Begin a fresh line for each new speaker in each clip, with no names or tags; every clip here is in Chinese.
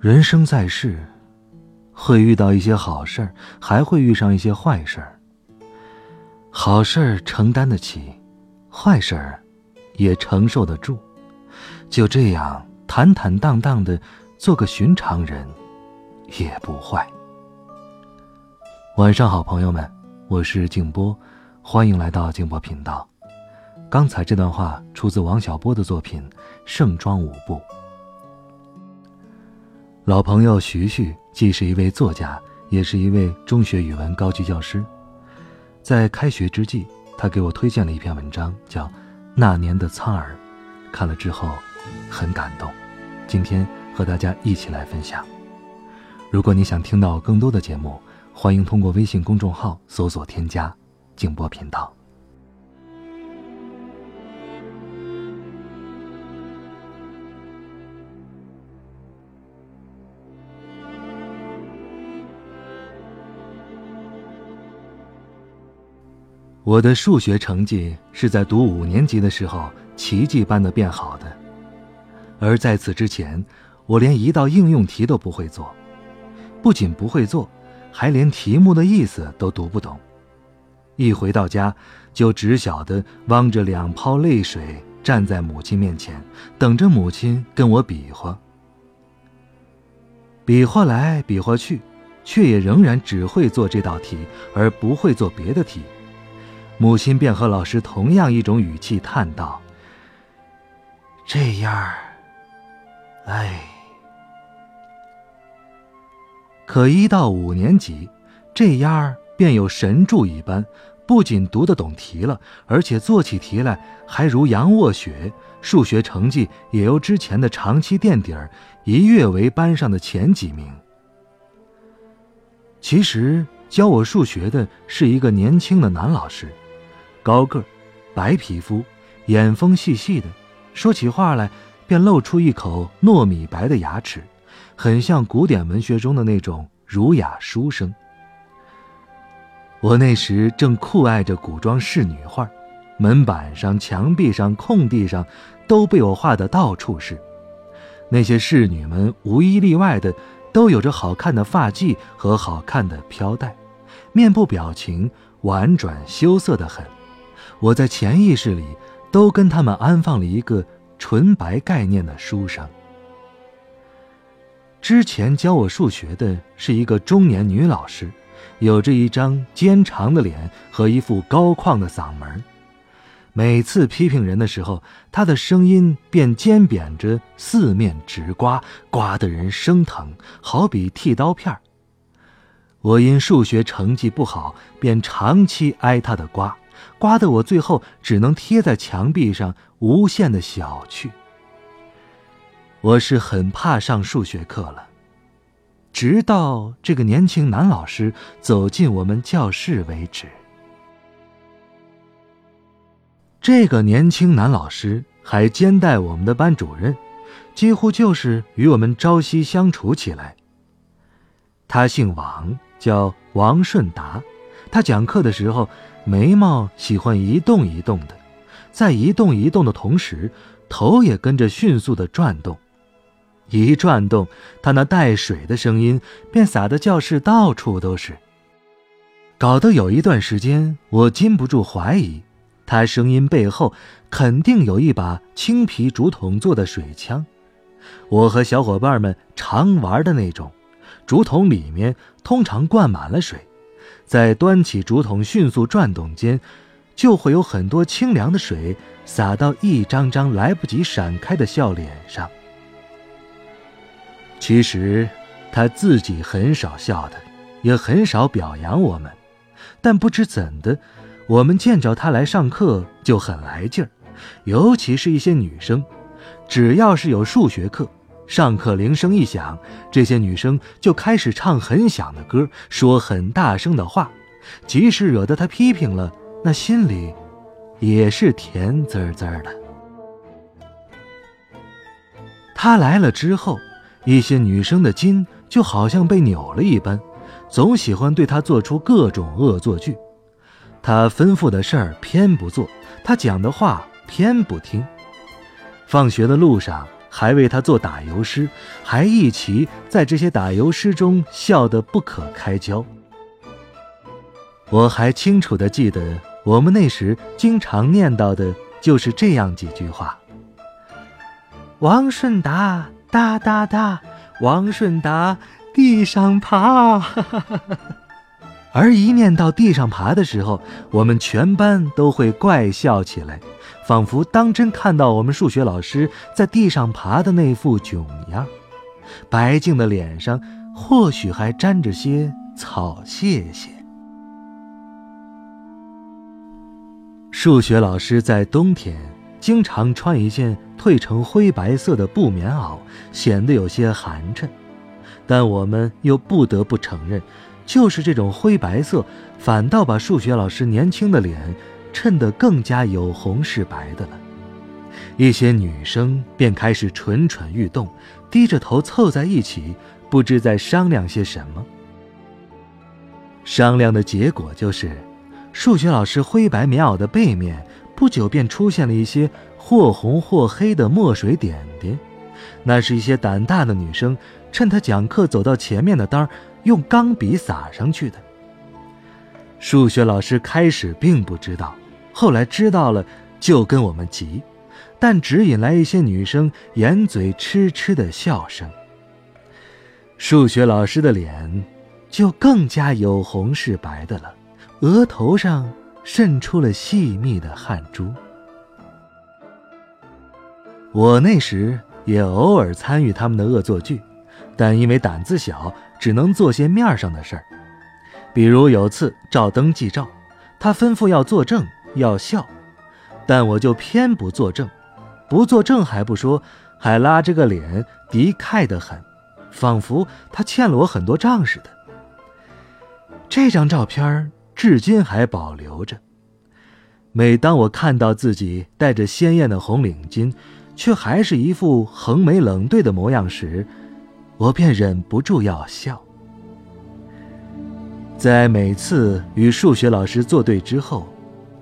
人生在世，会遇到一些好事儿，还会遇上一些坏事儿。好事儿承担得起，坏事儿也承受得住。就这样坦坦荡荡的做个寻常人，也不坏。晚上好，朋友们，我是静波，欢迎来到静波频道。刚才这段话出自王小波的作品《盛装舞步》。老朋友徐徐既是一位作家，也是一位中学语文高级教师。在开学之际，他给我推荐了一篇文章，叫《那年的苍儿》。看了之后，很感动。今天和大家一起来分享。如果你想听到更多的节目，欢迎通过微信公众号搜索添加“静波频道”。我的数学成绩是在读五年级的时候奇迹般的变好的，而在此之前，我连一道应用题都不会做，不仅不会做，还连题目的意思都读不懂。一回到家，就只晓得汪着两泡泪水站在母亲面前，等着母亲跟我比划。比划来比划去，却也仍然只会做这道题，而不会做别的题。母亲便和老师同样一种语气叹道：“这样儿，哎。”可一到五年级，这样儿便有神助一般，不仅读得懂题了，而且做起题来还如羊卧雪，数学成绩也由之前的长期垫底儿一跃为班上的前几名。其实教我数学的是一个年轻的男老师。高个儿，白皮肤，眼风细细的，说起话来便露出一口糯米白的牙齿，很像古典文学中的那种儒雅书生。我那时正酷爱着古装仕女画，门板上、墙壁上、空地上，都被我画得到处是。那些侍女们无一例外的都有着好看的发髻和好看的飘带，面部表情婉转羞涩的很。我在潜意识里都跟他们安放了一个纯白概念的书生。之前教我数学的是一个中年女老师，有着一张尖长的脸和一副高旷的嗓门。每次批评人的时候，她的声音便尖扁着，四面直刮，刮得人生疼，好比剃刀片我因数学成绩不好，便长期挨她的刮。刮得我最后只能贴在墙壁上，无限的小去。我是很怕上数学课了，直到这个年轻男老师走进我们教室为止。这个年轻男老师还兼带我们的班主任，几乎就是与我们朝夕相处起来。他姓王，叫王顺达。他讲课的时候。眉毛喜欢一动一动的，在一动一动的同时，头也跟着迅速的转动。一转动，他那带水的声音便洒得教室到处都是。搞得有一段时间，我禁不住怀疑，他声音背后肯定有一把青皮竹筒做的水枪。我和小伙伴们常玩的那种，竹筒里面通常灌满了水。在端起竹筒迅速转动间，就会有很多清凉的水洒到一张张来不及闪开的笑脸上。其实他自己很少笑的，也很少表扬我们，但不知怎的，我们见着他来上课就很来劲儿，尤其是一些女生，只要是有数学课，上课铃声一响，这些女生就开始唱很响的歌，说很大声的话，即使惹得他批评了，那心里也是甜滋滋的。他来了之后，一些女生的筋就好像被扭了一般，总喜欢对他做出各种恶作剧。他吩咐的事儿偏不做，他讲的话偏不听。放学的路上还为他做打油诗，还一起在这些打油诗中笑得不可开交。我还清楚地记得，我们那时经常念叨的就是这样几句话。王顺达哒哒哒，王顺达地上爬，而一念到地上爬的时候，我们全班都会怪笑起来，仿佛当真看到我们数学老师在地上爬的那副囧样，白净的脸上或许还沾着些草屑屑。数学老师在冬天。经常穿一件褪成灰白色的布棉袄，显得有些寒碜。但我们又不得不承认，就是这种灰白色，反倒把数学老师年轻的脸衬得更加有红是白的了。一些女生便开始蠢蠢欲动，低着头凑在一起，不知在商量些什么。商量的结果就是，数学老师灰白棉袄的背面。不久便出现了一些或红或黑的墨水点点，那是一些胆大的女生趁他讲课走到前面的当用钢笔撒上去的。数学老师开始并不知道，后来知道了就跟我们急，但只引来一些女生掩嘴痴痴的笑声。数学老师的脸就更加有红是白的了，额头上。渗出了细密的汗珠。我那时也偶尔参与他们的恶作剧，但因为胆子小，只能做些面上的事儿。比如有次照登记照，他吩咐要作证要笑，但我就偏不作证。不作证还不说，还拉着个脸，敌忾得很，仿佛他欠了我很多账似的。这张照片。至今还保留着。每当我看到自己戴着鲜艳的红领巾，却还是一副横眉冷对的模样时，我便忍不住要笑。在每次与数学老师作对之后，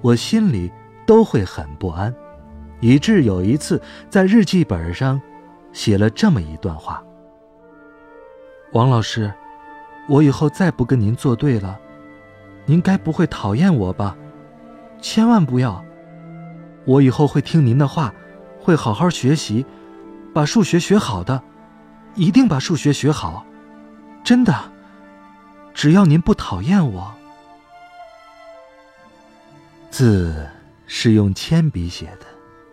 我心里都会很不安，以致有一次在日记本上写了这么一段话：“王老师，我以后再不跟您作对了。”您该不会讨厌我吧？千万不要！我以后会听您的话，会好好学习，把数学学好的，一定把数学学好，真的。只要您不讨厌我。字是用铅笔写的，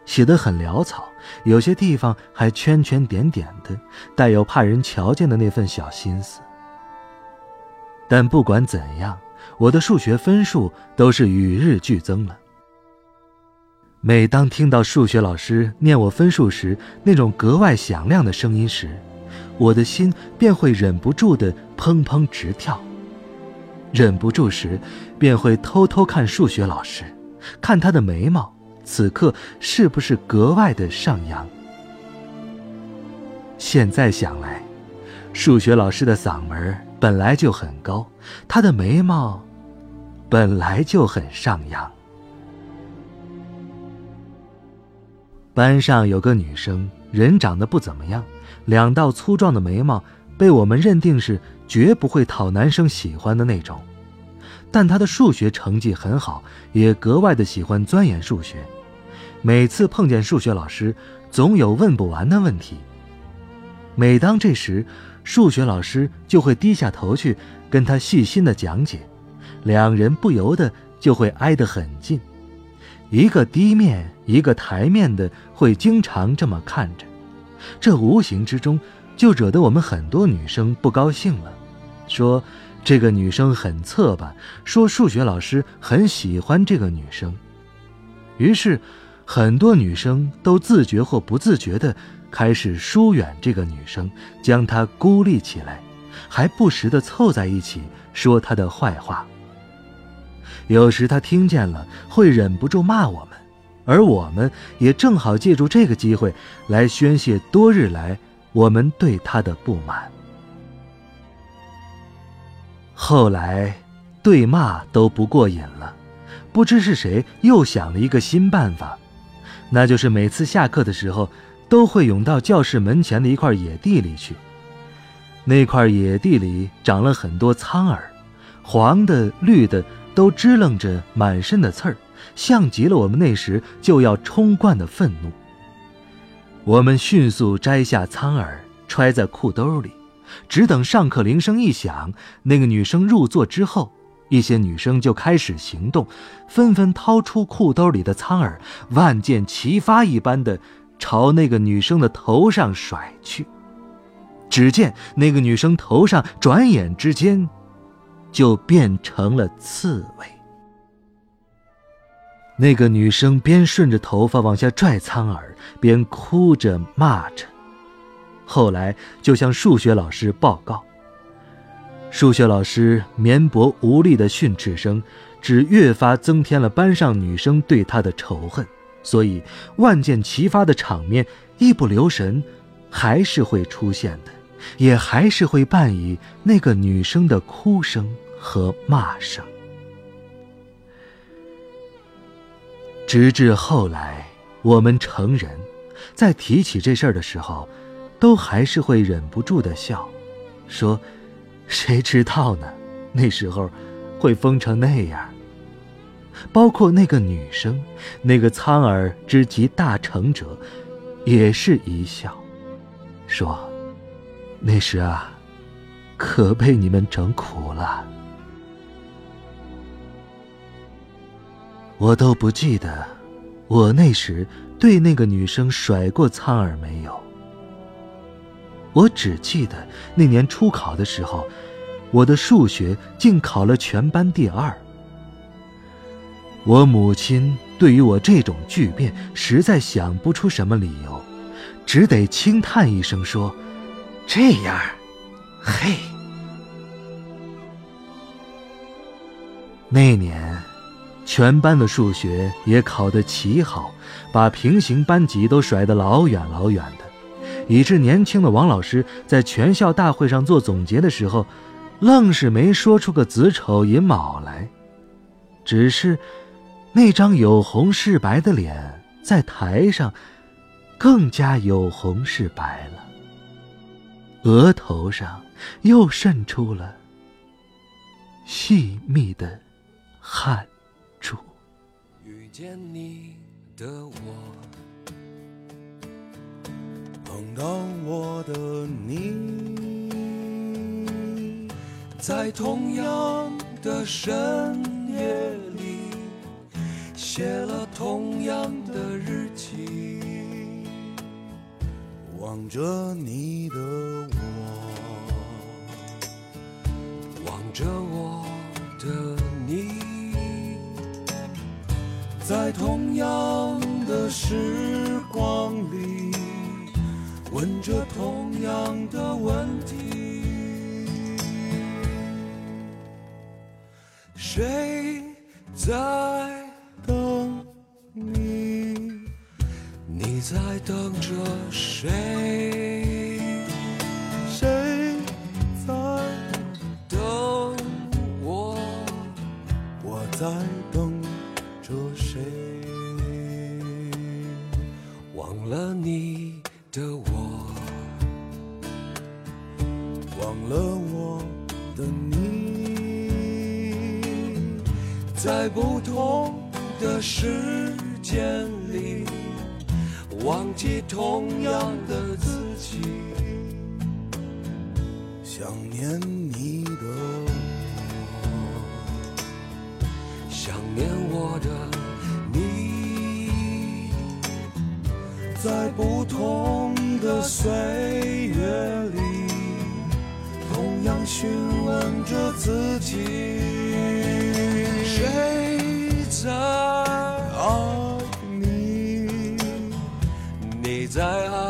写得很潦草，有些地方还圈圈点点的，带有怕人瞧见的那份小心思。但不管怎样。我的数学分数都是与日俱增了。每当听到数学老师念我分数时那种格外响亮的声音时，我的心便会忍不住的砰砰直跳。忍不住时，便会偷偷看数学老师，看他的眉毛此刻是不是格外的上扬。现在想来，数学老师的嗓门本来就很高，他的眉毛。本来就很上扬。班上有个女生，人长得不怎么样，两道粗壮的眉毛，被我们认定是绝不会讨男生喜欢的那种。但她的数学成绩很好，也格外的喜欢钻研数学。每次碰见数学老师，总有问不完的问题。每当这时，数学老师就会低下头去跟她细心的讲解。两人不由得就会挨得很近，一个低面，一个抬面的，会经常这么看着，这无形之中就惹得我们很多女生不高兴了，说这个女生很侧吧，说数学老师很喜欢这个女生，于是很多女生都自觉或不自觉的开始疏远这个女生，将她孤立起来，还不时的凑在一起说她的坏话。有时他听见了，会忍不住骂我们，而我们也正好借助这个机会来宣泄多日来我们对他的不满。后来，对骂都不过瘾了，不知是谁又想了一个新办法，那就是每次下课的时候，都会涌到教室门前的一块野地里去。那块野地里长了很多苍耳，黄的、绿的。都支棱着满身的刺儿，像极了我们那时就要冲冠的愤怒。我们迅速摘下苍耳，揣在裤兜里，只等上课铃声一响，那个女生入座之后，一些女生就开始行动，纷纷掏出裤兜里的苍耳，万箭齐发一般的朝那个女生的头上甩去。只见那个女生头上转眼之间。就变成了刺猬。那个女生边顺着头发往下拽苍耳，边哭着骂着。后来就向数学老师报告。数学老师绵薄无力的训斥声，只越发增添了班上女生对他的仇恨。所以万箭齐发的场面，一不留神，还是会出现的。也还是会伴以那个女生的哭声和骂声，直至后来我们成人，在提起这事儿的时候，都还是会忍不住的笑，说：“谁知道呢？那时候会疯成那样。”包括那个女生，那个苍耳之极大成者，也是一笑，说。那时啊，可被你们整苦了。我都不记得，我那时对那个女生甩过苍耳没有。我只记得那年初考的时候，我的数学竟考了全班第二。我母亲对于我这种巨变，实在想不出什么理由，只得轻叹一声说。这样，嘿。那年，全班的数学也考得奇好，把平行班级都甩得老远老远的，以致年轻的王老师在全校大会上做总结的时候，愣是没说出个子丑寅卯来，只是那张有红是白的脸在台上更加有红是白了。额头上又渗出了细密的汗珠。
遇见你的我，碰到我的你，在同样的深夜里，写了同样的日记。望着你的我，望着我的你，在同样的时光里，问着同样的问题，谁在？你在等着谁？谁在等我？我在等着谁？忘了你的我，忘了我的你，在不同的时间里。忘记同样的自己，想念你的我，想念我的你，在不同的岁月里，同样询问着自己，谁在？在爱。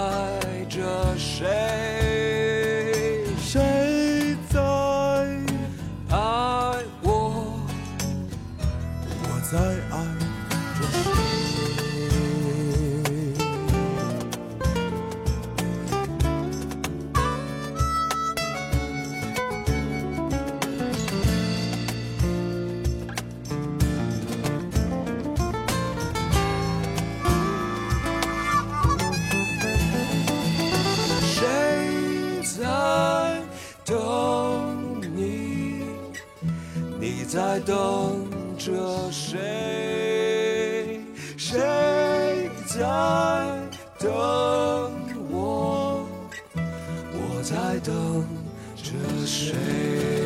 等着谁？谁在等我？我在等着谁？